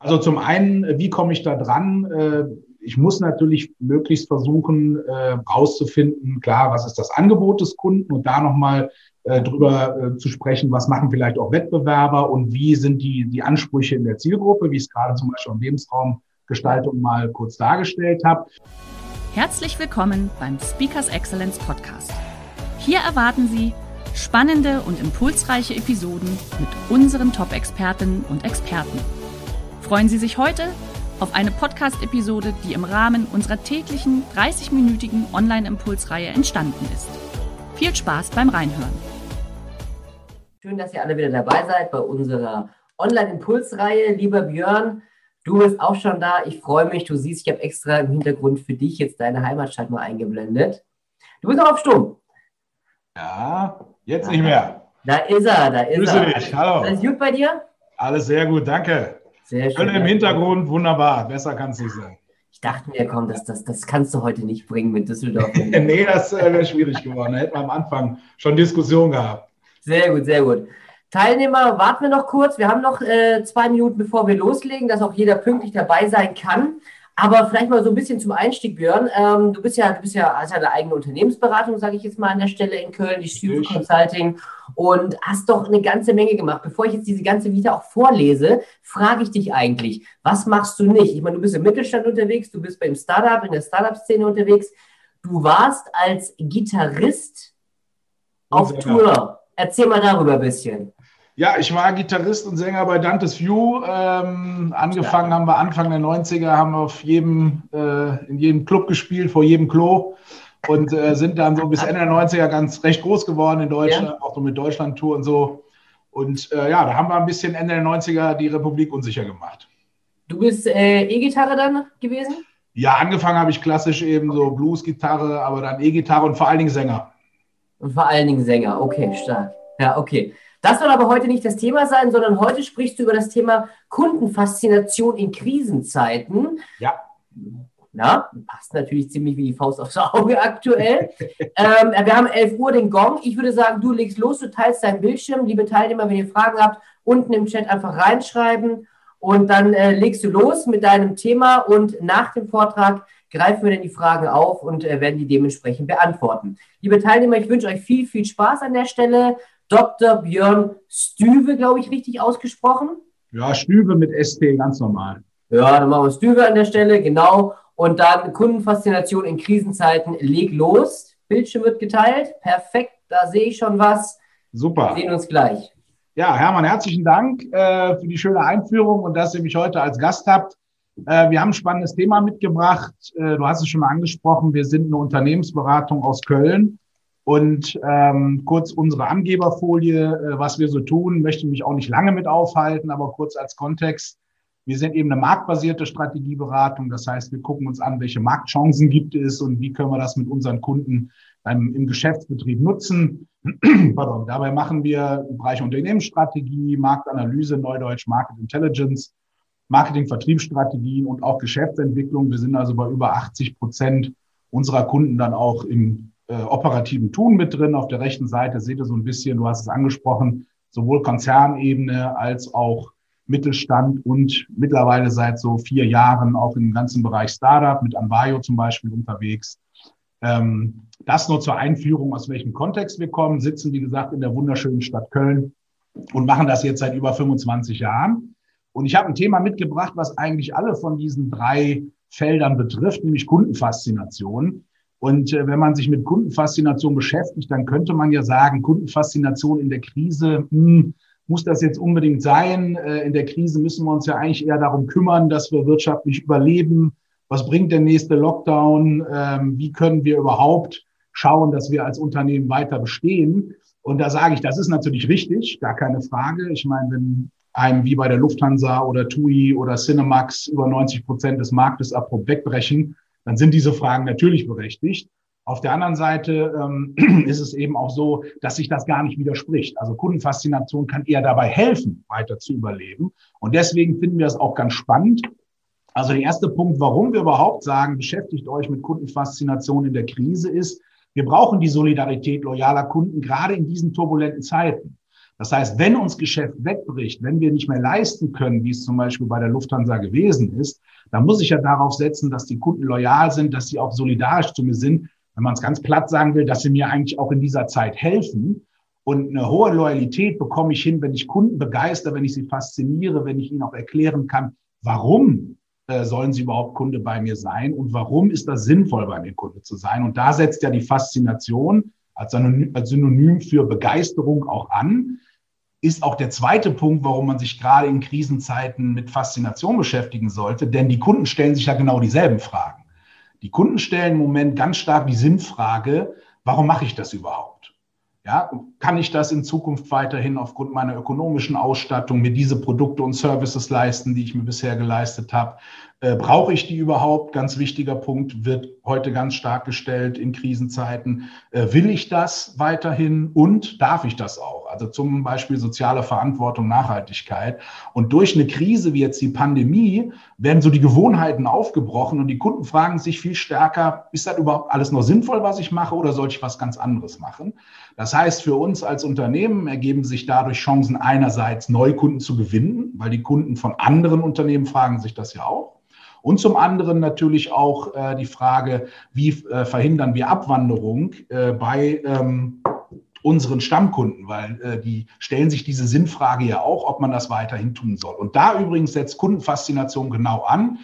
Also zum einen, wie komme ich da dran? Äh, ich muss natürlich möglichst versuchen, herauszufinden, klar, was ist das Angebot des Kunden und da nochmal äh, drüber zu sprechen, was machen vielleicht auch Wettbewerber und wie sind die, die Ansprüche in der Zielgruppe, wie ich es gerade zum Beispiel im Lebensraumgestaltung mal kurz dargestellt habe. Herzlich willkommen beim Speakers Excellence Podcast. Hier erwarten Sie spannende und impulsreiche Episoden mit unseren Top-Expertinnen und Experten. Freuen Sie sich heute auf eine Podcast-Episode, die im Rahmen unserer täglichen 30-minütigen Online-Impulsreihe entstanden ist. Viel Spaß beim Reinhören. Schön, dass ihr alle wieder dabei seid bei unserer Online-Impulsreihe. Lieber Björn, du bist auch schon da. Ich freue mich. Du siehst, ich habe extra im Hintergrund für dich jetzt deine Heimatstadt mal eingeblendet. Du bist auch auf Stumm. Ja, jetzt nicht mehr. Da ist er, da ist Grüße er. dich, hallo. Alles gut bei dir? Alles sehr gut, danke. Sehr Schön schön. im Hintergrund, wunderbar. Besser kann es nicht sein. Ich dachte mir, komm, das, das, das kannst du heute nicht bringen mit Düsseldorf. nee, das äh, wäre schwierig geworden. Da hätten wir am Anfang schon Diskussion gehabt. Sehr gut, sehr gut. Teilnehmer, warten wir noch kurz. Wir haben noch äh, zwei Minuten, bevor wir loslegen, dass auch jeder pünktlich dabei sein kann. Aber vielleicht mal so ein bisschen zum Einstieg, Björn. Ähm, du bist ja, du bist ja, hast ja eine eigene Unternehmensberatung, sage ich jetzt mal an der Stelle in Köln, die Richtig. Consulting und hast doch eine ganze Menge gemacht. Bevor ich jetzt diese ganze Vita auch vorlese, frage ich dich eigentlich, was machst du nicht? Ich meine, du bist im Mittelstand unterwegs, du bist beim Startup, in der Startup-Szene unterwegs. Du warst als Gitarrist auf Sänger. Tour. Erzähl mal darüber ein bisschen. Ja, ich war Gitarrist und Sänger bei Dantes View. Ähm, angefangen haben wir Anfang der 90er, haben wir auf jedem, äh, in jedem Club gespielt, vor jedem Klo und äh, sind dann so bis Ende der 90er ganz recht groß geworden in Deutschland, auch so mit Deutschland-Tour und so. Und äh, ja, da haben wir ein bisschen Ende der 90er die Republik unsicher gemacht. Du bist äh, E-Gitarre dann gewesen? Ja, angefangen habe ich klassisch eben so Blues-Gitarre, aber dann E-Gitarre und vor allen Dingen Sänger. Und vor allen Dingen Sänger. Okay, stark. Ja, okay. Das soll aber heute nicht das Thema sein, sondern heute sprichst du über das Thema Kundenfaszination in Krisenzeiten. Ja. Na, passt natürlich ziemlich wie die Faust aufs Auge aktuell. ähm, wir haben 11 Uhr den Gong. Ich würde sagen, du legst los, du teilst deinen Bildschirm. Liebe Teilnehmer, wenn ihr Fragen habt, unten im Chat einfach reinschreiben und dann äh, legst du los mit deinem Thema und nach dem Vortrag greifen wir dann die Fragen auf und äh, werden die dementsprechend beantworten. Liebe Teilnehmer, ich wünsche euch viel, viel Spaß an der Stelle. Dr. Björn Stüwe, glaube ich, richtig ausgesprochen. Ja, Stübe mit ST, ganz normal. Ja, dann machen wir Stüwe an der Stelle, genau. Und dann Kundenfaszination in Krisenzeiten, leg los. Bildschirm wird geteilt. Perfekt, da sehe ich schon was. Super. Wir sehen uns gleich. Ja, Hermann, herzlichen Dank äh, für die schöne Einführung und dass ihr mich heute als Gast habt. Äh, wir haben ein spannendes Thema mitgebracht. Äh, du hast es schon mal angesprochen. Wir sind eine Unternehmensberatung aus Köln. Und ähm, kurz unsere Angeberfolie, äh, was wir so tun, möchte mich auch nicht lange mit aufhalten, aber kurz als Kontext. Wir sind eben eine marktbasierte Strategieberatung. Das heißt, wir gucken uns an, welche Marktchancen gibt es und wie können wir das mit unseren Kunden beim, im Geschäftsbetrieb nutzen. Pardon. Dabei machen wir im Bereich Unternehmensstrategie, Marktanalyse, Neudeutsch Market Intelligence, Marketing, Vertriebsstrategien und auch Geschäftsentwicklung. Wir sind also bei über 80 Prozent unserer Kunden dann auch im äh, operativen Tun mit drin. Auf der rechten Seite seht ihr so ein bisschen, du hast es angesprochen, sowohl Konzernebene als auch Mittelstand und mittlerweile seit so vier Jahren auch im ganzen Bereich Startup mit Ambayo zum Beispiel unterwegs. Ähm, das nur zur Einführung, aus welchem Kontext wir kommen, sitzen, wie gesagt, in der wunderschönen Stadt Köln und machen das jetzt seit über 25 Jahren. Und ich habe ein Thema mitgebracht, was eigentlich alle von diesen drei Feldern betrifft, nämlich Kundenfaszination. Und äh, wenn man sich mit Kundenfaszination beschäftigt, dann könnte man ja sagen, Kundenfaszination in der Krise, hm, muss das jetzt unbedingt sein? Äh, in der Krise müssen wir uns ja eigentlich eher darum kümmern, dass wir wirtschaftlich überleben. Was bringt der nächste Lockdown? Ähm, wie können wir überhaupt schauen, dass wir als Unternehmen weiter bestehen? Und da sage ich, das ist natürlich richtig, gar keine Frage. Ich meine, wenn einem wie bei der Lufthansa oder TUI oder Cinemax über 90 Prozent des Marktes abrupt wegbrechen, dann sind diese Fragen natürlich berechtigt. Auf der anderen Seite ähm, ist es eben auch so, dass sich das gar nicht widerspricht. Also Kundenfaszination kann eher dabei helfen, weiter zu überleben. Und deswegen finden wir es auch ganz spannend. Also der erste Punkt, warum wir überhaupt sagen, beschäftigt euch mit Kundenfaszination in der Krise ist, wir brauchen die Solidarität loyaler Kunden gerade in diesen turbulenten Zeiten. Das heißt, wenn uns Geschäft wegbricht, wenn wir nicht mehr leisten können, wie es zum Beispiel bei der Lufthansa gewesen ist, dann muss ich ja darauf setzen, dass die Kunden loyal sind, dass sie auch solidarisch zu mir sind, wenn man es ganz platt sagen will, dass sie mir eigentlich auch in dieser Zeit helfen. Und eine hohe Loyalität bekomme ich hin, wenn ich Kunden begeister, wenn ich sie fasziniere, wenn ich ihnen auch erklären kann, warum äh, sollen sie überhaupt Kunde bei mir sein und warum ist das sinnvoll, bei mir Kunde zu sein. Und da setzt ja die Faszination als Synonym für Begeisterung auch an. Ist auch der zweite Punkt, warum man sich gerade in Krisenzeiten mit Faszination beschäftigen sollte, denn die Kunden stellen sich ja genau dieselben Fragen. Die Kunden stellen im Moment ganz stark die Sinnfrage, warum mache ich das überhaupt? Ja, kann ich das in Zukunft weiterhin aufgrund meiner ökonomischen Ausstattung mir diese Produkte und Services leisten, die ich mir bisher geleistet habe? Äh, brauche ich die überhaupt? Ganz wichtiger Punkt wird heute ganz stark gestellt in Krisenzeiten. Äh, will ich das weiterhin und darf ich das auch? Also zum Beispiel soziale Verantwortung, Nachhaltigkeit. Und durch eine Krise wie jetzt die Pandemie werden so die Gewohnheiten aufgebrochen und die Kunden fragen sich viel stärker, ist das überhaupt alles noch sinnvoll, was ich mache oder soll ich was ganz anderes machen? Das heißt, für uns als Unternehmen ergeben sich dadurch Chancen einerseits Neukunden zu gewinnen, weil die Kunden von anderen Unternehmen fragen sich das ja auch. Und zum anderen natürlich auch äh, die Frage, wie äh, verhindern wir Abwanderung äh, bei ähm, unseren Stammkunden, weil äh, die stellen sich diese Sinnfrage ja auch, ob man das weiterhin tun soll. Und da übrigens setzt Kundenfaszination genau an.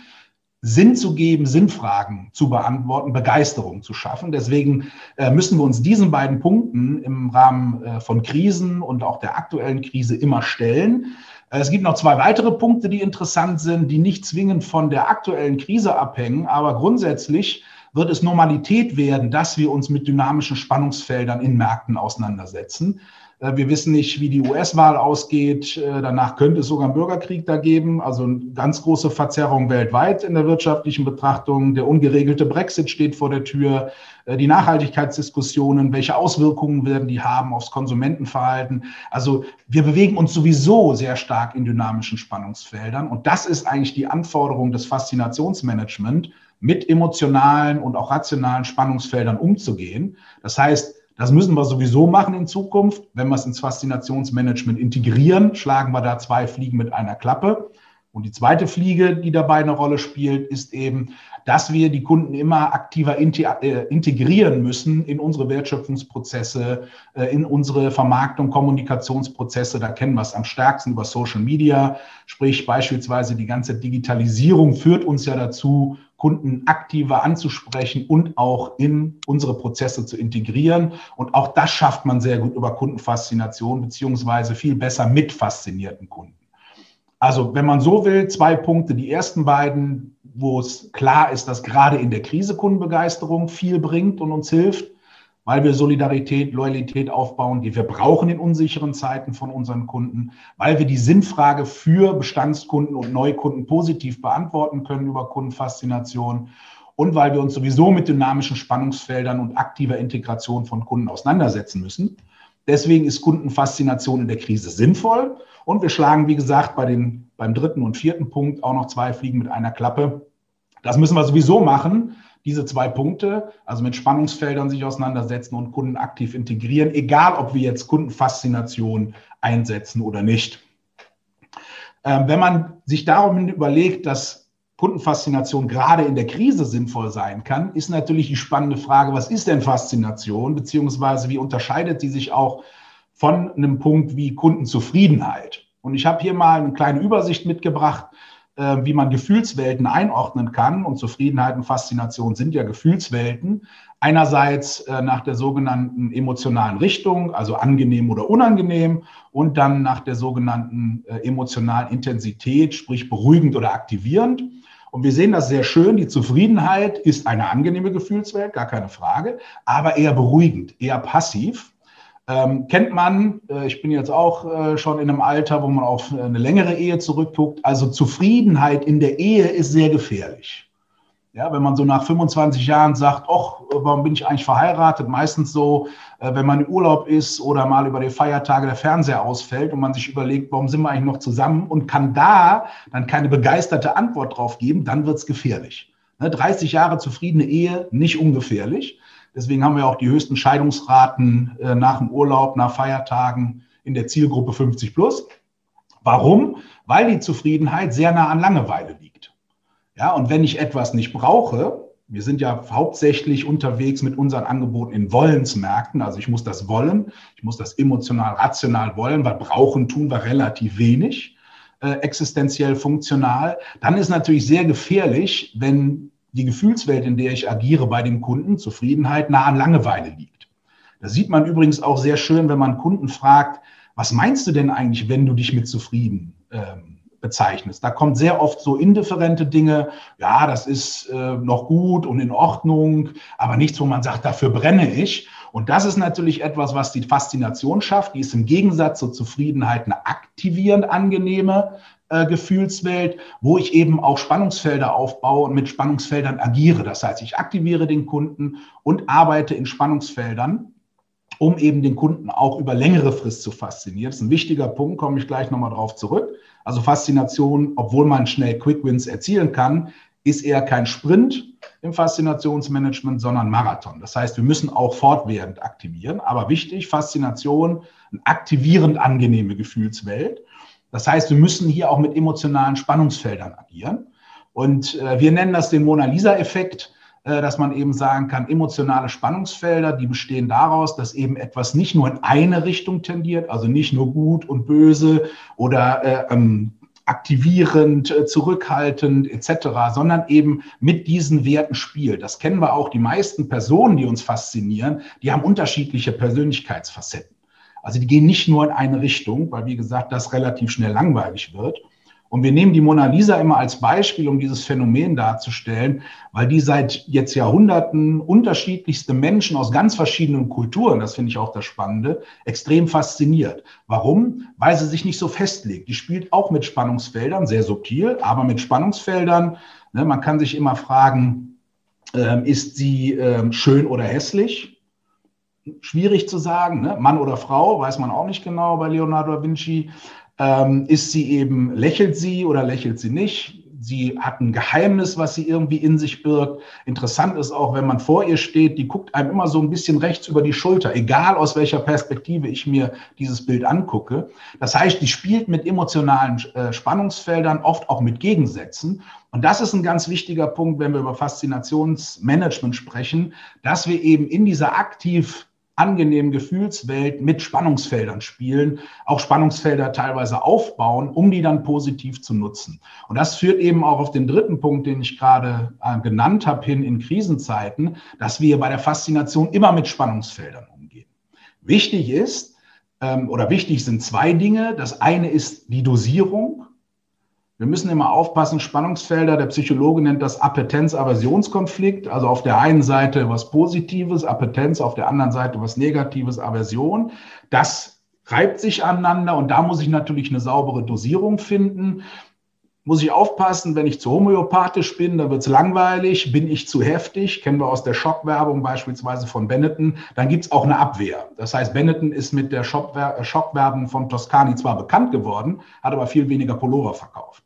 Sinn zu geben, Sinnfragen zu beantworten, Begeisterung zu schaffen. Deswegen äh, müssen wir uns diesen beiden Punkten im Rahmen äh, von Krisen und auch der aktuellen Krise immer stellen. Äh, es gibt noch zwei weitere Punkte, die interessant sind, die nicht zwingend von der aktuellen Krise abhängen, aber grundsätzlich wird es Normalität werden, dass wir uns mit dynamischen Spannungsfeldern in Märkten auseinandersetzen. Äh, wir wissen nicht, wie die US-Wahl ausgeht. Äh, danach könnte es sogar einen Bürgerkrieg da geben. Also eine ganz große Verzerrung weltweit in der wirtschaftlichen Betrachtung. Der ungeregelte Brexit steht vor der Tür. Äh, die Nachhaltigkeitsdiskussionen, welche Auswirkungen werden die haben aufs Konsumentenverhalten? Also wir bewegen uns sowieso sehr stark in dynamischen Spannungsfeldern. Und das ist eigentlich die Anforderung des Faszinationsmanagement, mit emotionalen und auch rationalen Spannungsfeldern umzugehen. Das heißt, das müssen wir sowieso machen in Zukunft. Wenn wir es ins Faszinationsmanagement integrieren, schlagen wir da zwei Fliegen mit einer Klappe. Und die zweite Fliege, die dabei eine Rolle spielt, ist eben, dass wir die Kunden immer aktiver äh, integrieren müssen in unsere Wertschöpfungsprozesse, äh, in unsere Vermarktung, Kommunikationsprozesse. Da kennen wir es am stärksten über Social Media. Sprich beispielsweise die ganze Digitalisierung führt uns ja dazu, Kunden aktiver anzusprechen und auch in unsere Prozesse zu integrieren. Und auch das schafft man sehr gut über Kundenfaszination, beziehungsweise viel besser mit faszinierten Kunden. Also, wenn man so will, zwei Punkte. Die ersten beiden, wo es klar ist, dass gerade in der Krise Kundenbegeisterung viel bringt und uns hilft weil wir Solidarität, Loyalität aufbauen, die wir brauchen in unsicheren Zeiten von unseren Kunden, weil wir die Sinnfrage für Bestandskunden und Neukunden positiv beantworten können über Kundenfaszination und weil wir uns sowieso mit dynamischen Spannungsfeldern und aktiver Integration von Kunden auseinandersetzen müssen. Deswegen ist Kundenfaszination in der Krise sinnvoll und wir schlagen, wie gesagt, bei den, beim dritten und vierten Punkt auch noch zwei Fliegen mit einer Klappe. Das müssen wir sowieso machen, diese zwei Punkte, also mit Spannungsfeldern sich auseinandersetzen und Kunden aktiv integrieren, egal ob wir jetzt Kundenfaszination einsetzen oder nicht. Ähm, wenn man sich darum überlegt, dass Kundenfaszination gerade in der Krise sinnvoll sein kann, ist natürlich die spannende Frage, was ist denn Faszination, beziehungsweise wie unterscheidet sie sich auch von einem Punkt wie Kundenzufriedenheit? Und ich habe hier mal eine kleine Übersicht mitgebracht, äh, wie man Gefühlswelten einordnen kann. Und Zufriedenheit und Faszination sind ja Gefühlswelten. Einerseits äh, nach der sogenannten emotionalen Richtung, also angenehm oder unangenehm, und dann nach der sogenannten äh, emotionalen Intensität, sprich beruhigend oder aktivierend. Und wir sehen das sehr schön. Die Zufriedenheit ist eine angenehme Gefühlswelt, gar keine Frage, aber eher beruhigend, eher passiv. Ähm, kennt man, äh, ich bin jetzt auch äh, schon in einem Alter, wo man auf eine längere Ehe zurückguckt. Also Zufriedenheit in der Ehe ist sehr gefährlich. Ja, wenn man so nach 25 Jahren sagt, ach, warum bin ich eigentlich verheiratet? Meistens so, äh, wenn man im Urlaub ist oder mal über die Feiertage der Fernseher ausfällt und man sich überlegt, warum sind wir eigentlich noch zusammen und kann da dann keine begeisterte Antwort drauf geben, dann wird es gefährlich. 30 ne, Jahre zufriedene Ehe, nicht ungefährlich. Deswegen haben wir auch die höchsten Scheidungsraten äh, nach dem Urlaub, nach Feiertagen in der Zielgruppe 50 plus. Warum? Weil die Zufriedenheit sehr nah an Langeweile liegt. Ja, und wenn ich etwas nicht brauche, wir sind ja hauptsächlich unterwegs mit unseren Angeboten in Wollensmärkten. Also ich muss das wollen, ich muss das emotional, rational wollen, weil brauchen tun wir relativ wenig, äh, existenziell funktional. Dann ist natürlich sehr gefährlich, wenn die Gefühlswelt, in der ich agiere bei dem Kunden, Zufriedenheit, nah an Langeweile liegt. Das sieht man übrigens auch sehr schön, wenn man Kunden fragt, was meinst du denn eigentlich, wenn du dich mit zufrieden ähm, bezeichnest? Da kommt sehr oft so indifferente Dinge, ja, das ist äh, noch gut und in Ordnung, aber nichts, wo man sagt, dafür brenne ich. Und das ist natürlich etwas, was die Faszination schafft. Die ist im Gegensatz zur Zufriedenheit eine aktivierend angenehme äh, Gefühlswelt, wo ich eben auch Spannungsfelder aufbaue und mit Spannungsfeldern agiere. Das heißt, ich aktiviere den Kunden und arbeite in Spannungsfeldern, um eben den Kunden auch über längere Frist zu faszinieren. Das ist ein wichtiger Punkt, komme ich gleich nochmal drauf zurück. Also Faszination, obwohl man schnell Quick Wins erzielen kann, ist eher kein Sprint im Faszinationsmanagement, sondern Marathon. Das heißt, wir müssen auch fortwährend aktivieren. Aber wichtig, Faszination, eine aktivierend angenehme Gefühlswelt. Das heißt, wir müssen hier auch mit emotionalen Spannungsfeldern agieren. Und äh, wir nennen das den Mona Lisa-Effekt, äh, dass man eben sagen kann, emotionale Spannungsfelder, die bestehen daraus, dass eben etwas nicht nur in eine Richtung tendiert, also nicht nur gut und böse oder äh, ähm, aktivierend, äh, zurückhaltend etc., sondern eben mit diesen Werten spielt. Das kennen wir auch. Die meisten Personen, die uns faszinieren, die haben unterschiedliche Persönlichkeitsfacetten. Also die gehen nicht nur in eine Richtung, weil wie gesagt, das relativ schnell langweilig wird. Und wir nehmen die Mona Lisa immer als Beispiel, um dieses Phänomen darzustellen, weil die seit jetzt Jahrhunderten unterschiedlichste Menschen aus ganz verschiedenen Kulturen, das finde ich auch das Spannende, extrem fasziniert. Warum? Weil sie sich nicht so festlegt. Die spielt auch mit Spannungsfeldern, sehr subtil, aber mit Spannungsfeldern. Ne, man kann sich immer fragen, äh, ist sie äh, schön oder hässlich? Schwierig zu sagen. Ne? Mann oder Frau, weiß man auch nicht genau bei Leonardo da Vinci. Ähm, ist sie eben, lächelt sie oder lächelt sie nicht? Sie hat ein Geheimnis, was sie irgendwie in sich birgt. Interessant ist auch, wenn man vor ihr steht, die guckt einem immer so ein bisschen rechts über die Schulter, egal aus welcher Perspektive ich mir dieses Bild angucke. Das heißt, die spielt mit emotionalen äh, Spannungsfeldern, oft auch mit Gegensätzen. Und das ist ein ganz wichtiger Punkt, wenn wir über Faszinationsmanagement sprechen, dass wir eben in dieser aktiv angenehmen Gefühlswelt mit Spannungsfeldern spielen, auch Spannungsfelder teilweise aufbauen, um die dann positiv zu nutzen. Und das führt eben auch auf den dritten Punkt, den ich gerade äh, genannt habe, hin in Krisenzeiten, dass wir bei der Faszination immer mit Spannungsfeldern umgehen. Wichtig ist, ähm, oder wichtig sind zwei Dinge. Das eine ist die Dosierung. Wir müssen immer aufpassen, Spannungsfelder, der Psychologe nennt das Appetenz-Aversionskonflikt, also auf der einen Seite was Positives, Appetenz, auf der anderen Seite was Negatives, Aversion. Das reibt sich aneinander und da muss ich natürlich eine saubere Dosierung finden. Muss ich aufpassen, wenn ich zu homöopathisch bin, dann wird es langweilig. Bin ich zu heftig, kennen wir aus der Schockwerbung beispielsweise von Benetton, dann gibt es auch eine Abwehr. Das heißt, Benetton ist mit der Schockwerbung von Toscani zwar bekannt geworden, hat aber viel weniger Pullover verkauft.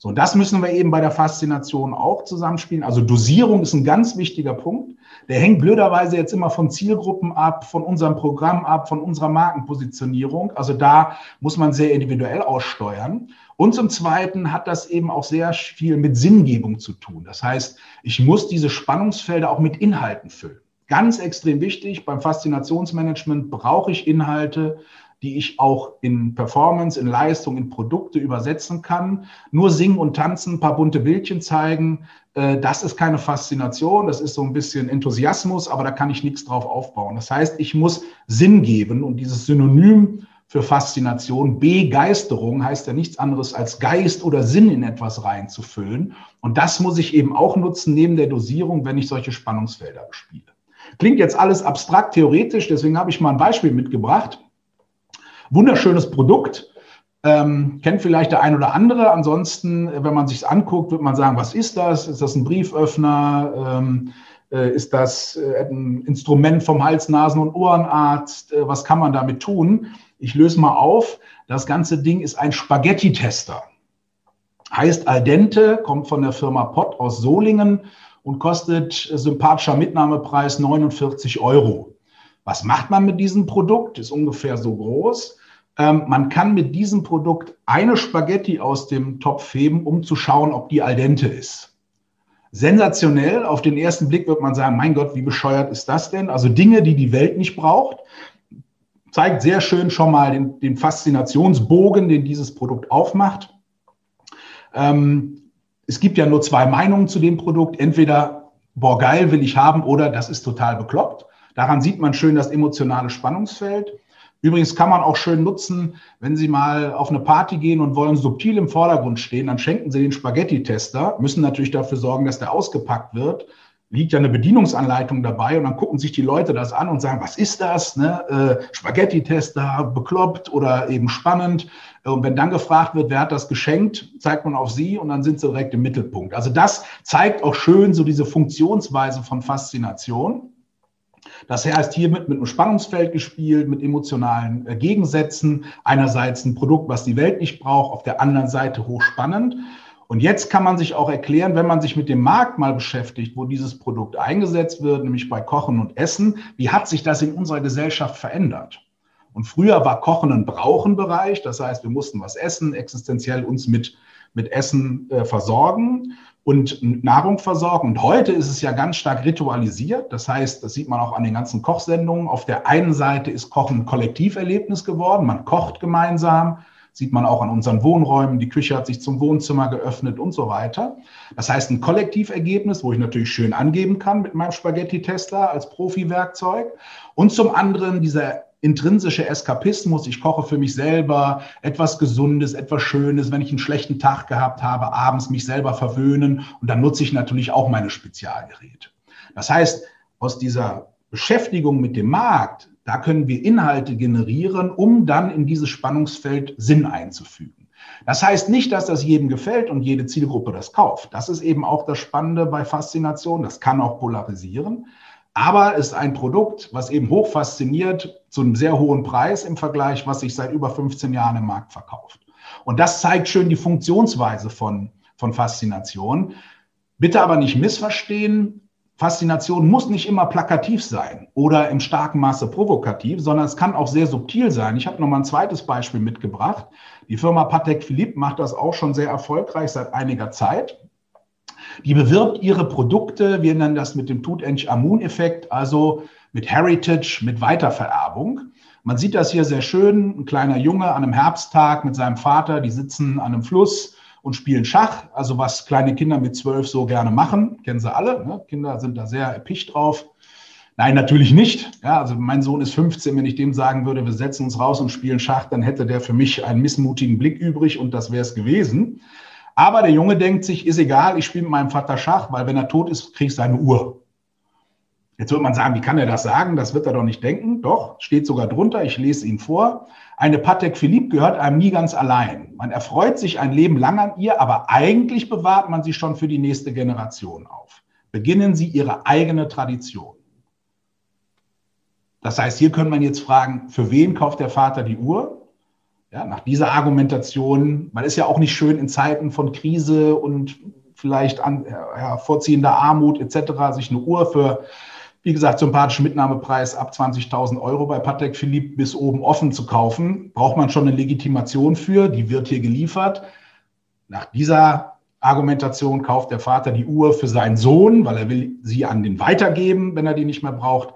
So, das müssen wir eben bei der Faszination auch zusammenspielen. Also Dosierung ist ein ganz wichtiger Punkt. Der hängt blöderweise jetzt immer von Zielgruppen ab, von unserem Programm ab, von unserer Markenpositionierung. Also da muss man sehr individuell aussteuern. Und zum Zweiten hat das eben auch sehr viel mit Sinngebung zu tun. Das heißt, ich muss diese Spannungsfelder auch mit Inhalten füllen. Ganz extrem wichtig, beim Faszinationsmanagement brauche ich Inhalte, die ich auch in Performance, in Leistung, in Produkte übersetzen kann. Nur singen und tanzen, ein paar bunte Bildchen zeigen, äh, das ist keine Faszination, das ist so ein bisschen Enthusiasmus, aber da kann ich nichts drauf aufbauen. Das heißt, ich muss Sinn geben und dieses Synonym für Faszination, Begeisterung heißt ja nichts anderes als Geist oder Sinn in etwas reinzufüllen. Und das muss ich eben auch nutzen neben der Dosierung, wenn ich solche Spannungsfelder bespiele. Klingt jetzt alles abstrakt, theoretisch, deswegen habe ich mal ein Beispiel mitgebracht. Wunderschönes Produkt. Ähm, kennt vielleicht der ein oder andere. Ansonsten, wenn man sich anguckt, wird man sagen, was ist das? Ist das ein Brieföffner? Ähm, äh, ist das äh, ein Instrument vom Hals-, Nasen- und Ohrenarzt? Äh, was kann man damit tun? Ich löse mal auf. Das ganze Ding ist ein Spaghetti-Tester. Heißt al dente, kommt von der Firma Pott aus Solingen und kostet sympathischer Mitnahmepreis 49 Euro. Was macht man mit diesem Produkt? Ist ungefähr so groß. Ähm, man kann mit diesem Produkt eine Spaghetti aus dem Topf heben, um zu schauen, ob die al dente ist. Sensationell. Auf den ersten Blick wird man sagen, mein Gott, wie bescheuert ist das denn? Also Dinge, die die Welt nicht braucht. Zeigt sehr schön schon mal den, den Faszinationsbogen, den dieses Produkt aufmacht. Ähm, es gibt ja nur zwei Meinungen zu dem Produkt. Entweder, boah, geil, will ich haben, oder das ist total bekloppt. Daran sieht man schön das emotionale Spannungsfeld. Übrigens kann man auch schön nutzen, wenn Sie mal auf eine Party gehen und wollen subtil im Vordergrund stehen, dann schenken Sie den Spaghetti-Tester, müssen natürlich dafür sorgen, dass der ausgepackt wird. Liegt ja eine Bedienungsanleitung dabei und dann gucken sich die Leute das an und sagen, was ist das? Ne? Äh, Spaghetti-Tester, bekloppt oder eben spannend. Und wenn dann gefragt wird, wer hat das geschenkt, zeigt man auf sie und dann sind sie direkt im Mittelpunkt. Also das zeigt auch schön so diese Funktionsweise von Faszination. Das heißt, hier mit, mit einem Spannungsfeld gespielt, mit emotionalen äh, Gegensätzen. Einerseits ein Produkt, was die Welt nicht braucht, auf der anderen Seite hochspannend. Und jetzt kann man sich auch erklären, wenn man sich mit dem Markt mal beschäftigt, wo dieses Produkt eingesetzt wird, nämlich bei Kochen und Essen, wie hat sich das in unserer Gesellschaft verändert? Und früher war Kochen ein Brauchenbereich, das heißt, wir mussten was essen, existenziell uns mit, mit Essen äh, versorgen und Nahrung versorgen. Und heute ist es ja ganz stark ritualisiert. Das heißt, das sieht man auch an den ganzen Kochsendungen. Auf der einen Seite ist Kochen ein Kollektiverlebnis geworden. Man kocht gemeinsam. Sieht man auch an unseren Wohnräumen. Die Küche hat sich zum Wohnzimmer geöffnet und so weiter. Das heißt, ein Kollektivergebnis, wo ich natürlich schön angeben kann mit meinem Spaghetti-Tester als Profi-Werkzeug. Und zum anderen dieser intrinsische Eskapismus, ich koche für mich selber etwas Gesundes, etwas Schönes, wenn ich einen schlechten Tag gehabt habe, abends mich selber verwöhnen und dann nutze ich natürlich auch meine Spezialgeräte. Das heißt, aus dieser Beschäftigung mit dem Markt, da können wir Inhalte generieren, um dann in dieses Spannungsfeld Sinn einzufügen. Das heißt nicht, dass das jedem gefällt und jede Zielgruppe das kauft. Das ist eben auch das Spannende bei Faszination. Das kann auch polarisieren. Aber ist ein Produkt, was eben hoch fasziniert, zu einem sehr hohen Preis im Vergleich, was sich seit über 15 Jahren im Markt verkauft. Und das zeigt schön die Funktionsweise von, von Faszination. Bitte aber nicht missverstehen. Faszination muss nicht immer plakativ sein oder im starken Maße provokativ, sondern es kann auch sehr subtil sein. Ich habe noch mal ein zweites Beispiel mitgebracht. Die Firma Patek Philippe macht das auch schon sehr erfolgreich seit einiger Zeit. Die bewirbt ihre Produkte, wir nennen das mit dem Tutanchamun-Effekt, also mit Heritage, mit Weitervererbung. Man sieht das hier sehr schön. Ein kleiner Junge an einem Herbsttag mit seinem Vater, die sitzen an einem Fluss und spielen Schach. Also was kleine Kinder mit zwölf so gerne machen, kennen sie alle. Ne? Kinder sind da sehr erpicht drauf. Nein, natürlich nicht. Ja, also mein Sohn ist 15. Wenn ich dem sagen würde, wir setzen uns raus und spielen Schach, dann hätte der für mich einen missmutigen Blick übrig und das wäre es gewesen. Aber der Junge denkt sich, ist egal, ich spiele mit meinem Vater Schach, weil wenn er tot ist, kriege ich seine Uhr. Jetzt wird man sagen, wie kann er das sagen? Das wird er doch nicht denken. Doch, steht sogar drunter, ich lese ihn vor. Eine Patek Philippe gehört einem nie ganz allein. Man erfreut sich ein Leben lang an ihr, aber eigentlich bewahrt man sie schon für die nächste Generation auf. Beginnen Sie Ihre eigene Tradition. Das heißt, hier könnte man jetzt fragen, für wen kauft der Vater die Uhr? Ja, nach dieser Argumentation, man ist ja auch nicht schön in Zeiten von Krise und vielleicht an, hervorziehender Armut etc., sich eine Uhr für, wie gesagt, sympathischen Mitnahmepreis ab 20.000 Euro bei Patek Philippe bis oben offen zu kaufen, braucht man schon eine Legitimation für, die wird hier geliefert. Nach dieser Argumentation kauft der Vater die Uhr für seinen Sohn, weil er will sie an den weitergeben, wenn er die nicht mehr braucht.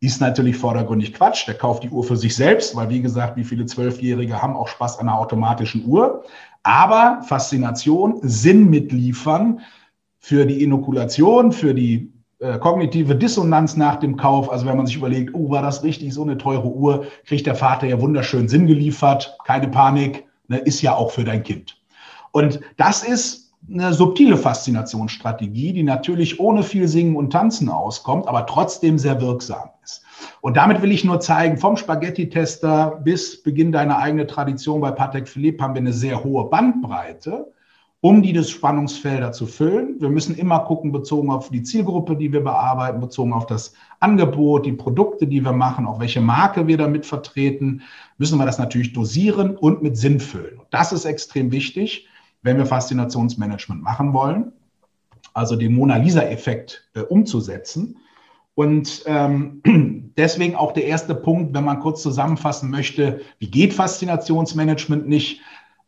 Ist natürlich vordergründig Quatsch. Der kauft die Uhr für sich selbst, weil wie gesagt, wie viele Zwölfjährige haben auch Spaß an einer automatischen Uhr. Aber Faszination, Sinn mitliefern für die Inokulation, für die äh, kognitive Dissonanz nach dem Kauf. Also wenn man sich überlegt, oh, war das richtig, so eine teure Uhr, kriegt der Vater ja wunderschön Sinn geliefert. Keine Panik, ne, ist ja auch für dein Kind. Und das ist eine subtile Faszinationsstrategie, die natürlich ohne viel Singen und Tanzen auskommt, aber trotzdem sehr wirksam ist. Und damit will ich nur zeigen, vom Spaghetti-Tester bis Beginn deiner eigene Tradition bei Patek Philippe haben wir eine sehr hohe Bandbreite, um die des Spannungsfelder zu füllen. Wir müssen immer gucken, bezogen auf die Zielgruppe, die wir bearbeiten, bezogen auf das Angebot, die Produkte, die wir machen, auch welche Marke wir damit vertreten, müssen wir das natürlich dosieren und mit Sinn füllen. Das ist extrem wichtig, wenn wir Faszinationsmanagement machen wollen, also den Mona Lisa-Effekt äh, umzusetzen. Und ähm, deswegen auch der erste Punkt, wenn man kurz zusammenfassen möchte, wie geht Faszinationsmanagement nicht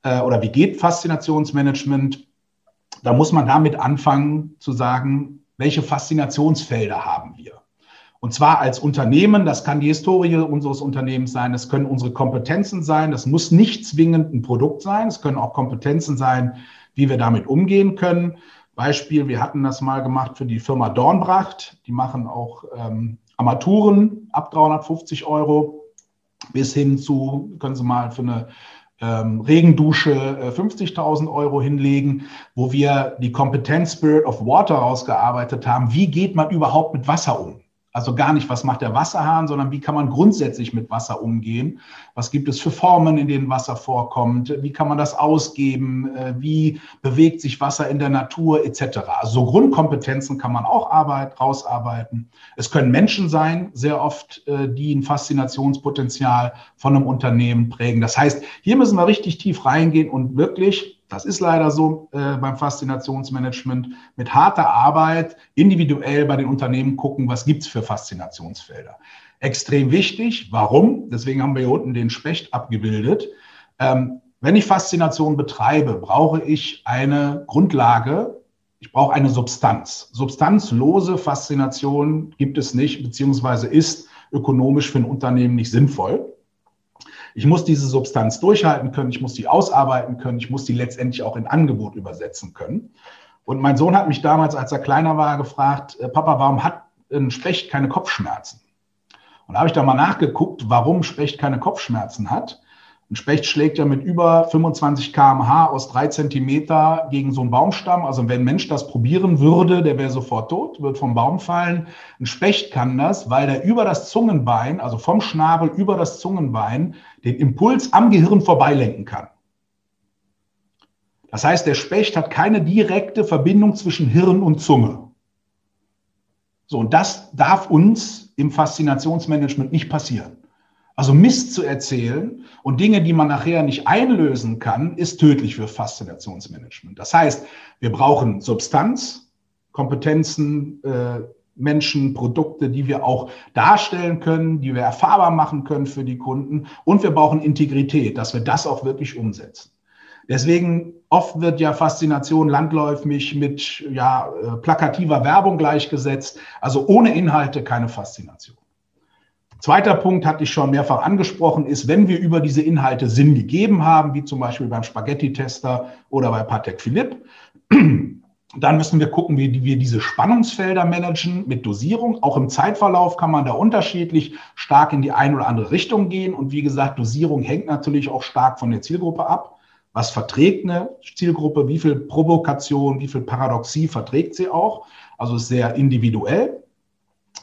äh, oder wie geht Faszinationsmanagement, da muss man damit anfangen zu sagen, welche Faszinationsfelder haben wir. Und zwar als Unternehmen, das kann die Historie unseres Unternehmens sein, das können unsere Kompetenzen sein, das muss nicht zwingend ein Produkt sein, es können auch Kompetenzen sein, wie wir damit umgehen können. Beispiel, wir hatten das mal gemacht für die Firma Dornbracht. Die machen auch ähm, Armaturen ab 350 Euro bis hin zu, können Sie mal für eine ähm, Regendusche äh, 50.000 Euro hinlegen, wo wir die Kompetenz Spirit of Water rausgearbeitet haben. Wie geht man überhaupt mit Wasser um? Also gar nicht, was macht der Wasserhahn, sondern wie kann man grundsätzlich mit Wasser umgehen? Was gibt es für Formen, in denen Wasser vorkommt? Wie kann man das ausgeben? Äh, wie bewegt sich Wasser in der Natur etc.? Also so Grundkompetenzen kann man auch Arbeit, rausarbeiten. Es können Menschen sein, sehr oft, äh, die ein Faszinationspotenzial von einem Unternehmen prägen. Das heißt, hier müssen wir richtig tief reingehen und wirklich das ist leider so äh, beim Faszinationsmanagement. Mit harter Arbeit individuell bei den Unternehmen gucken, was gibt es für Faszinationsfelder. Extrem wichtig. Warum? Deswegen haben wir hier unten den Specht abgebildet. Ähm, wenn ich Faszination betreibe, brauche ich eine Grundlage. Ich brauche eine Substanz. Substanzlose Faszination gibt es nicht, beziehungsweise ist ökonomisch für ein Unternehmen nicht sinnvoll. Ich muss diese Substanz durchhalten können, ich muss die ausarbeiten können, ich muss die letztendlich auch in Angebot übersetzen können. Und mein Sohn hat mich damals, als er kleiner war, gefragt, äh, Papa, warum hat ein Specht keine Kopfschmerzen? Und da habe ich da mal nachgeguckt, warum Specht keine Kopfschmerzen hat. Ein Specht schlägt ja mit über 25 km/h aus drei Zentimeter gegen so einen Baumstamm. Also wenn ein Mensch das probieren würde, der wäre sofort tot, wird vom Baum fallen. Ein Specht kann das, weil der über das Zungenbein, also vom Schnabel über das Zungenbein, den Impuls am Gehirn vorbeilenken kann. Das heißt, der Specht hat keine direkte Verbindung zwischen Hirn und Zunge. So, und das darf uns im Faszinationsmanagement nicht passieren. Also Mist zu erzählen und Dinge, die man nachher nicht einlösen kann, ist tödlich für Faszinationsmanagement. Das heißt, wir brauchen Substanz, Kompetenzen, äh, Menschen, Produkte, die wir auch darstellen können, die wir erfahrbar machen können für die Kunden. Und wir brauchen Integrität, dass wir das auch wirklich umsetzen. Deswegen oft wird ja Faszination landläufig mit ja, äh, plakativer Werbung gleichgesetzt. Also ohne Inhalte keine Faszination. Zweiter Punkt hatte ich schon mehrfach angesprochen, ist, wenn wir über diese Inhalte Sinn gegeben haben, wie zum Beispiel beim Spaghetti-Tester oder bei Patek Philipp, dann müssen wir gucken, wie wir diese Spannungsfelder managen mit Dosierung. Auch im Zeitverlauf kann man da unterschiedlich stark in die eine oder andere Richtung gehen. Und wie gesagt, Dosierung hängt natürlich auch stark von der Zielgruppe ab. Was verträgt eine Zielgruppe? Wie viel Provokation, wie viel Paradoxie verträgt sie auch? Also sehr individuell.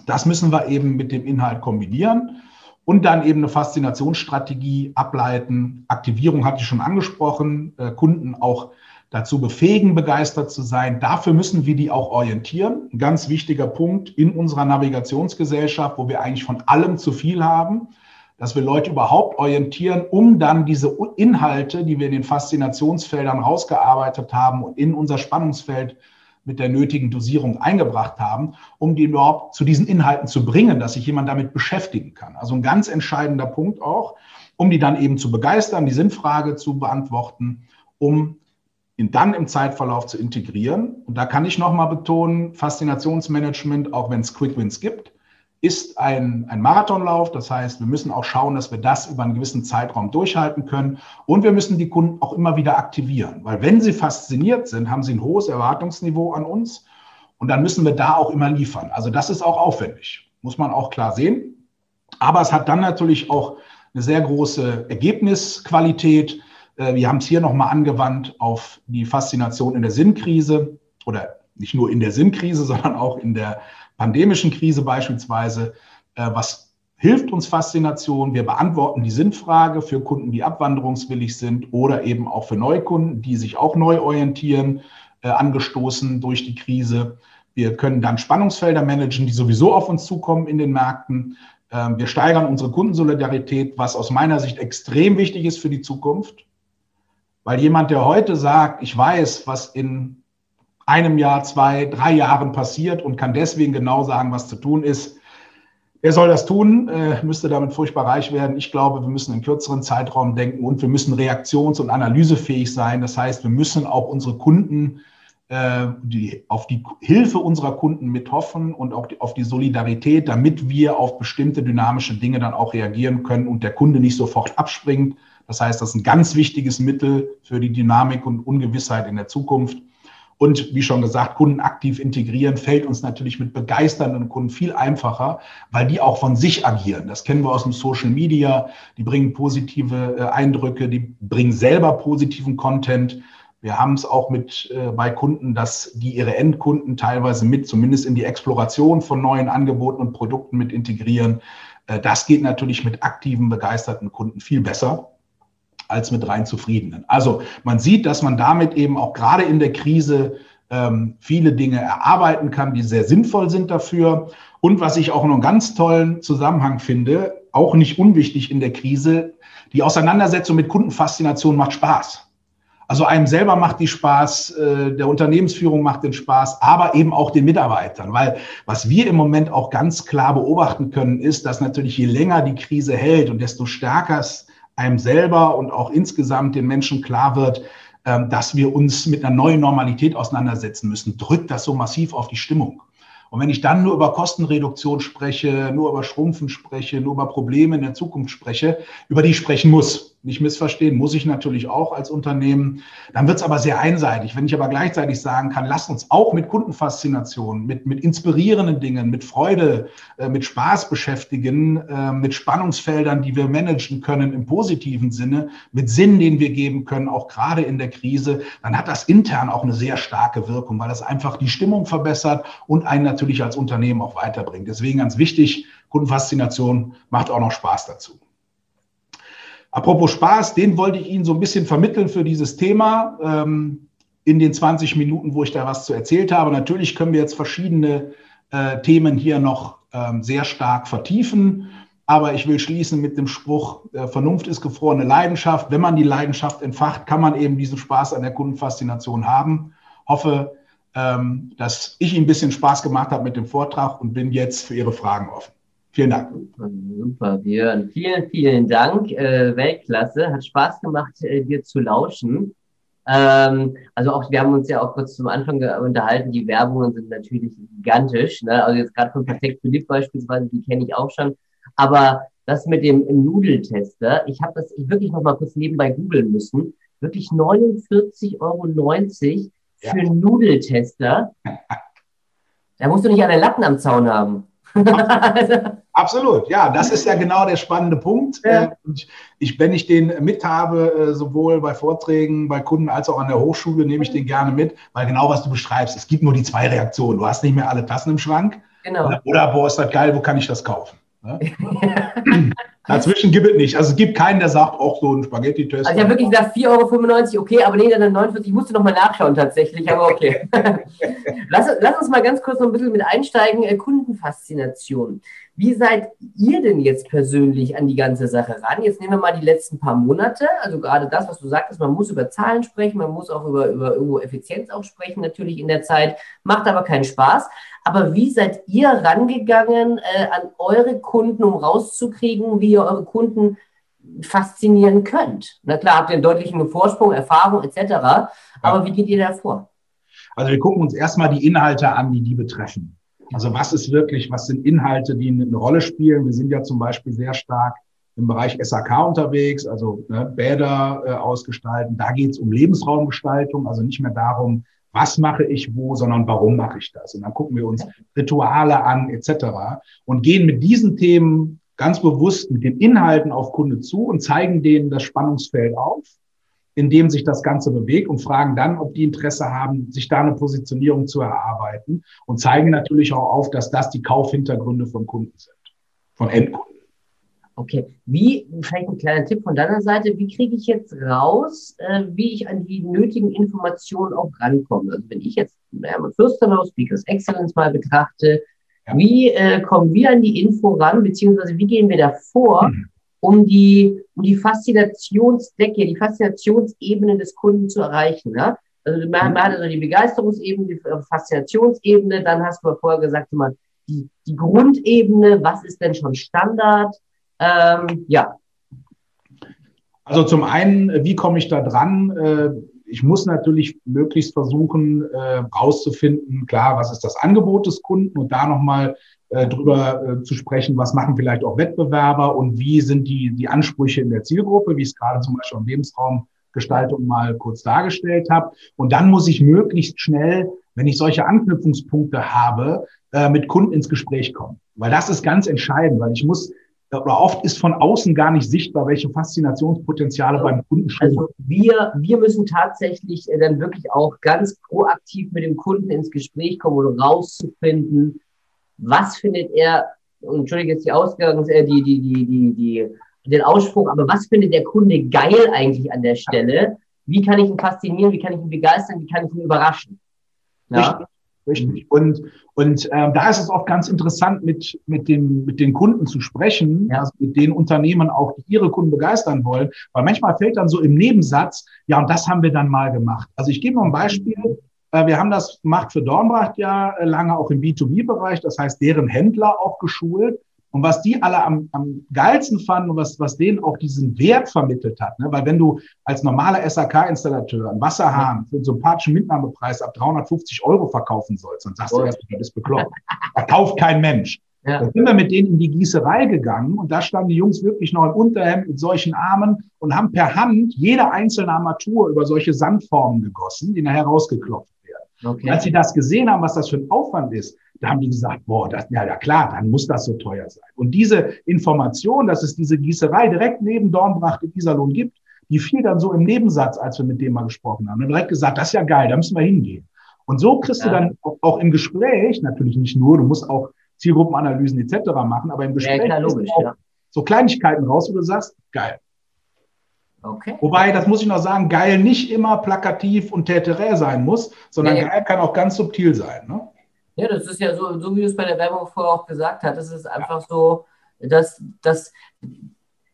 Das müssen wir eben mit dem Inhalt kombinieren und dann eben eine Faszinationsstrategie ableiten. Aktivierung hatte ich schon angesprochen, äh, Kunden auch dazu befähigen, begeistert zu sein. Dafür müssen wir die auch orientieren. Ein ganz wichtiger Punkt in unserer Navigationsgesellschaft, wo wir eigentlich von allem zu viel haben, dass wir Leute überhaupt orientieren, um dann diese Inhalte, die wir in den Faszinationsfeldern rausgearbeitet haben und in unser Spannungsfeld mit der nötigen Dosierung eingebracht haben, um die überhaupt zu diesen Inhalten zu bringen, dass sich jemand damit beschäftigen kann. Also ein ganz entscheidender Punkt auch, um die dann eben zu begeistern, die Sinnfrage zu beantworten, um ihn dann im Zeitverlauf zu integrieren. Und da kann ich nochmal betonen, Faszinationsmanagement, auch wenn es Quick Wins gibt, ist ein, ein Marathonlauf. Das heißt, wir müssen auch schauen, dass wir das über einen gewissen Zeitraum durchhalten können. Und wir müssen die Kunden auch immer wieder aktivieren. Weil wenn sie fasziniert sind, haben sie ein hohes Erwartungsniveau an uns. Und dann müssen wir da auch immer liefern. Also das ist auch aufwendig, muss man auch klar sehen. Aber es hat dann natürlich auch eine sehr große Ergebnisqualität. Äh, wir haben es hier nochmal angewandt auf die Faszination in der Sinnkrise oder nicht nur in der Sinnkrise, sondern auch in der pandemischen Krise beispielsweise. Äh, was hilft uns Faszination? Wir beantworten die Sinnfrage für Kunden, die abwanderungswillig sind oder eben auch für Neukunden, die sich auch neu orientieren, äh, angestoßen durch die Krise. Wir können dann Spannungsfelder managen, die sowieso auf uns zukommen in den Märkten. Ähm, wir steigern unsere Kundensolidarität, was aus meiner Sicht extrem wichtig ist für die Zukunft. Weil jemand, der heute sagt, ich weiß, was in einem Jahr, zwei, drei Jahren passiert und kann deswegen genau sagen, was zu tun ist, er soll das tun, äh, müsste damit furchtbar reich werden. Ich glaube, wir müssen in kürzeren Zeitraum denken und wir müssen reaktions- und analysefähig sein. Das heißt, wir müssen auch unsere Kunden äh, die, auf die Hilfe unserer Kunden mit hoffen und auch die, auf die Solidarität, damit wir auf bestimmte dynamische Dinge dann auch reagieren können und der Kunde nicht sofort abspringt, das heißt, das ist ein ganz wichtiges Mittel für die Dynamik und Ungewissheit in der Zukunft. Und wie schon gesagt, Kunden aktiv integrieren fällt uns natürlich mit begeisternden Kunden viel einfacher, weil die auch von sich agieren. Das kennen wir aus dem Social Media. Die bringen positive äh, Eindrücke, die bringen selber positiven Content. Wir haben es auch mit äh, bei Kunden, dass die ihre Endkunden teilweise mit zumindest in die Exploration von neuen Angeboten und Produkten mit integrieren. Äh, das geht natürlich mit aktiven, begeisterten Kunden viel besser als mit rein zufriedenen. Also man sieht, dass man damit eben auch gerade in der Krise ähm, viele Dinge erarbeiten kann, die sehr sinnvoll sind dafür. Und was ich auch noch einen ganz tollen Zusammenhang finde, auch nicht unwichtig in der Krise, die Auseinandersetzung mit Kundenfaszination macht Spaß. Also einem selber macht die Spaß, äh, der Unternehmensführung macht den Spaß, aber eben auch den Mitarbeitern. Weil was wir im Moment auch ganz klar beobachten können, ist, dass natürlich je länger die Krise hält und desto stärker es einem selber und auch insgesamt den Menschen klar wird, ähm, dass wir uns mit einer neuen Normalität auseinandersetzen müssen, drückt das so massiv auf die Stimmung. Und wenn ich dann nur über Kostenreduktion spreche, nur über Schrumpfen spreche, nur über Probleme in der Zukunft spreche, über die ich sprechen muss, nicht missverstehen, muss ich natürlich auch als Unternehmen. Dann wird es aber sehr einseitig. Wenn ich aber gleichzeitig sagen kann, lass uns auch mit Kundenfaszination, mit, mit inspirierenden Dingen, mit Freude, äh, mit Spaß beschäftigen, äh, mit Spannungsfeldern, die wir managen können im positiven Sinne, mit Sinn, den wir geben können, auch gerade in der Krise, dann hat das intern auch eine sehr starke Wirkung, weil das einfach die Stimmung verbessert und einen natürlich als Unternehmen auch weiterbringt. Deswegen ganz wichtig, Kundenfaszination macht auch noch Spaß dazu. Apropos Spaß, den wollte ich Ihnen so ein bisschen vermitteln für dieses Thema ähm, in den 20 Minuten, wo ich da was zu erzählt habe. Natürlich können wir jetzt verschiedene äh, Themen hier noch ähm, sehr stark vertiefen. Aber ich will schließen mit dem Spruch, äh, Vernunft ist gefrorene Leidenschaft. Wenn man die Leidenschaft entfacht, kann man eben diesen Spaß an der Kundenfaszination haben. Hoffe, ähm, dass ich Ihnen ein bisschen Spaß gemacht habe mit dem Vortrag und bin jetzt für Ihre Fragen offen. Vielen Dank. Super, Björn. Vielen, vielen Dank. Äh, Weltklasse. Hat Spaß gemacht, äh, dir zu lauschen. Ähm, also auch, wir haben uns ja auch kurz zum Anfang unterhalten, die Werbungen sind natürlich gigantisch. Ne? Also jetzt gerade von Perfekt Philipp beispielsweise, die kenne ich auch schon. Aber das mit dem Nudeltester, ich habe das ich wirklich noch mal kurz nebenbei googeln müssen. Wirklich 49,90 Euro für ja. Nudeltester. Da musst du nicht alle Latten am Zaun haben. Absolut, ja, das ist ja genau der spannende Punkt. Ja. Äh, ich, wenn ich den mit habe, äh, sowohl bei Vorträgen, bei Kunden als auch an der Hochschule, nehme ich den gerne mit, weil genau was du beschreibst, es gibt nur die zwei Reaktionen. Du hast nicht mehr alle Tassen im Schrank. Genau. Oder, boah, ist das geil, wo kann ich das kaufen? Ja? Dazwischen gibt es nicht. Also es gibt keinen, der sagt, auch so ein Spaghetti-Test. Also ich habe wirklich gesagt, 4,95 Euro, okay, aber nee, dann 49, ich musste nochmal nachschauen tatsächlich, aber okay. lass, lass, uns mal ganz kurz noch ein bisschen mit einsteigen. Äh, Kundenfaszination. Wie seid ihr denn jetzt persönlich an die ganze Sache ran? Jetzt nehmen wir mal die letzten paar Monate, also gerade das, was du sagtest, man muss über Zahlen sprechen, man muss auch über, über irgendwo Effizienz auch sprechen, natürlich in der Zeit, macht aber keinen Spaß. Aber wie seid ihr rangegangen äh, an eure Kunden, um rauszukriegen, wie ihr eure Kunden faszinieren könnt? Na klar, habt ihr einen deutlichen Vorsprung, Erfahrung etc. Aber wie geht ihr da vor? Also wir gucken uns erstmal die Inhalte an, die die betreffen. Also was ist wirklich, was sind Inhalte, die eine Rolle spielen? Wir sind ja zum Beispiel sehr stark im Bereich SAK unterwegs, also ne, Bäder äh, ausgestalten. Da geht es um Lebensraumgestaltung, also nicht mehr darum, was mache ich wo, sondern warum mache ich das. Und dann gucken wir uns Rituale an etc. und gehen mit diesen Themen ganz bewusst mit den Inhalten auf Kunde zu und zeigen denen das Spannungsfeld auf in dem sich das Ganze bewegt und fragen dann, ob die Interesse haben, sich da eine Positionierung zu erarbeiten und zeigen natürlich auch auf, dass das die Kaufhintergründe von Kunden sind, von Endkunden. Okay, wie, vielleicht ein kleiner Tipp von deiner Seite, wie kriege ich jetzt raus, äh, wie ich an die nötigen Informationen auch rankomme? Also wenn ich jetzt Hermann Fürstenhaus, Speakers Excellence mal betrachte, ja. wie äh, kommen wir an die Info ran, beziehungsweise wie gehen wir da vor, mhm um die, um die Faszinationsdecke, die Faszinationsebene des Kunden zu erreichen. Ne? Also man, man hat also die Begeisterungsebene, die Faszinationsebene, dann hast du vorher gesagt, mal, die, die Grundebene, was ist denn schon Standard? Ähm, ja. Also zum einen, wie komme ich da dran? Äh, ich muss natürlich möglichst versuchen, äh, rauszufinden, klar, was ist das Angebot des Kunden und da nochmal äh, äh, zu sprechen, was machen vielleicht auch Wettbewerber und wie sind die, die Ansprüche in der Zielgruppe, wie es gerade zum Beispiel im Lebensraumgestaltung mal kurz dargestellt habe. Und dann muss ich möglichst schnell, wenn ich solche Anknüpfungspunkte habe, äh, mit Kunden ins Gespräch kommen. Weil das ist ganz entscheidend, weil ich muss oder oft ist von außen gar nicht sichtbar, welche Faszinationspotenziale beim Kunden schlummern. Also wir, wir müssen tatsächlich äh, dann wirklich auch ganz proaktiv mit dem Kunden ins Gespräch kommen oder rauszufinden, was findet er, entschuldige jetzt die Ausgangs, äh, die, die, die, die, die, den Ausspruch, aber was findet der Kunde geil eigentlich an der Stelle? Wie kann ich ihn faszinieren? Wie kann ich ihn begeistern? Wie kann ich ihn überraschen? Ja. Richtig. Und, und ähm, da ist es auch ganz interessant, mit, mit, dem, mit den Kunden zu sprechen, ja. also mit den Unternehmen auch, die ihre Kunden begeistern wollen, weil manchmal fällt dann so im Nebensatz, ja, und das haben wir dann mal gemacht. Also ich gebe mal ein Beispiel. Äh, wir haben das gemacht für Dornbracht ja äh, lange auch im B2B-Bereich, das heißt deren Händler auch geschult. Und was die alle am, am geilsten fanden und was, was denen auch diesen Wert vermittelt hat, ne? weil wenn du als normaler SAK-Installateur einen Wasserhahn für einen sympathischen Mitnahmepreis ab 350 Euro verkaufen sollst, dann sagst du erst, du bist bekloppt. Da kauft kein Mensch. Ja. Da sind wir mit denen in die Gießerei gegangen und da standen die Jungs wirklich noch im Unterhemd mit solchen Armen und haben per Hand jede einzelne Armatur über solche Sandformen gegossen, die nachher rausgeklopft Okay. Als sie das gesehen haben, was das für ein Aufwand ist, da haben die gesagt, boah, das, ja, ja klar, dann muss das so teuer sein. Und diese Information, dass es diese Gießerei direkt neben Dornbracht in Iserlohn gibt, die fiel dann so im Nebensatz, als wir mit dem mal gesprochen haben. Und direkt gesagt, das ist ja geil, da müssen wir hingehen. Und so kriegst ja. du dann auch im Gespräch, natürlich nicht nur, du musst auch Zielgruppenanalysen etc. machen, aber im Gespräch ja, klar, logisch, ja. so Kleinigkeiten raus, wo du sagst, geil, Okay. Wobei, das muss ich noch sagen, geil nicht immer plakativ und täterä sein muss, sondern ja, ja. geil kann auch ganz subtil sein. Ne? Ja, das ist ja so, so wie du es bei der Werbung vorher auch gesagt hast. Das ist einfach ja. so, dass das,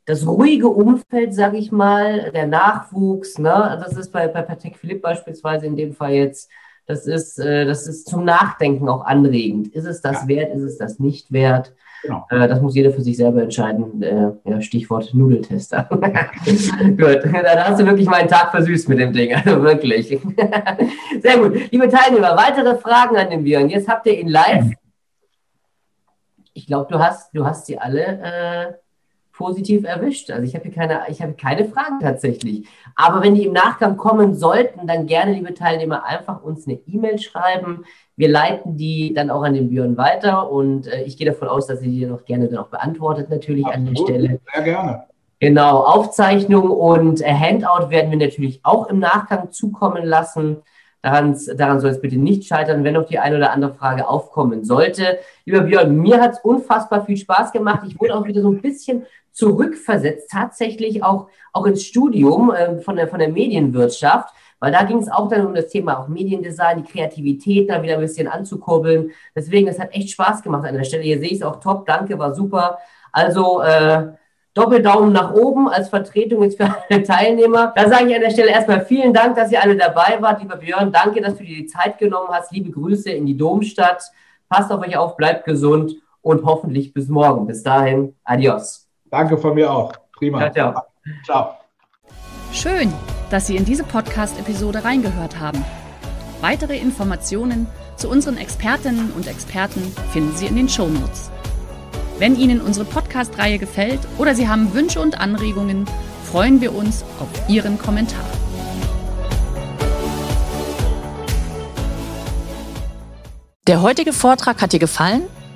das ruhige Umfeld, sage ich mal, der Nachwuchs, ne? das ist bei, bei Patrick Philipp beispielsweise in dem Fall jetzt, das ist, äh, das ist zum Nachdenken auch anregend. Ist es das wert, ist es das nicht wert? Genau. Äh, das muss jeder für sich selber entscheiden. Äh, ja, Stichwort Nudeltester. Gut, dann hast du wirklich meinen Tag versüßt mit dem Ding. Also wirklich. Sehr gut. Liebe Teilnehmer, weitere Fragen an den Björn. Jetzt habt ihr ihn live. Ich glaube, du hast, du hast sie alle äh, positiv erwischt. Also ich habe hier keine, ich habe keine Fragen tatsächlich. Aber wenn die im Nachgang kommen sollten, dann gerne, liebe Teilnehmer, einfach uns eine E-Mail schreiben. Wir leiten die dann auch an den Björn weiter und äh, ich gehe davon aus, dass er die noch gerne dann auch beantwortet, natürlich Absolut, an der Stelle. Sehr gerne. Genau, Aufzeichnung und äh, Handout werden wir natürlich auch im Nachgang zukommen lassen. Daran, daran soll es bitte nicht scheitern, wenn noch die eine oder andere Frage aufkommen sollte. Lieber Björn, mir hat es unfassbar viel Spaß gemacht. Ich wurde auch wieder so ein bisschen zurückversetzt, tatsächlich auch, auch ins Studium äh, von, der, von der Medienwirtschaft, weil da ging es auch dann um das Thema auch Mediendesign, die Kreativität da wieder ein bisschen anzukurbeln. Deswegen, das hat echt Spaß gemacht an der Stelle. Hier sehe ich es auch top, danke, war super. Also äh, Doppeldaumen nach oben als Vertretung jetzt für alle Teilnehmer. Da sage ich an der Stelle erstmal vielen Dank, dass ihr alle dabei wart. Lieber Björn, danke, dass du dir die Zeit genommen hast. Liebe Grüße in die Domstadt. Passt auf euch auf, bleibt gesund und hoffentlich bis morgen. Bis dahin, adios. Danke von mir auch. Prima. Ja, ciao. ciao. Schön, dass Sie in diese Podcast-Episode reingehört haben. Weitere Informationen zu unseren Expertinnen und Experten finden Sie in den Show Notes. Wenn Ihnen unsere Podcast-Reihe gefällt oder Sie haben Wünsche und Anregungen, freuen wir uns auf Ihren Kommentar. Der heutige Vortrag hat dir gefallen?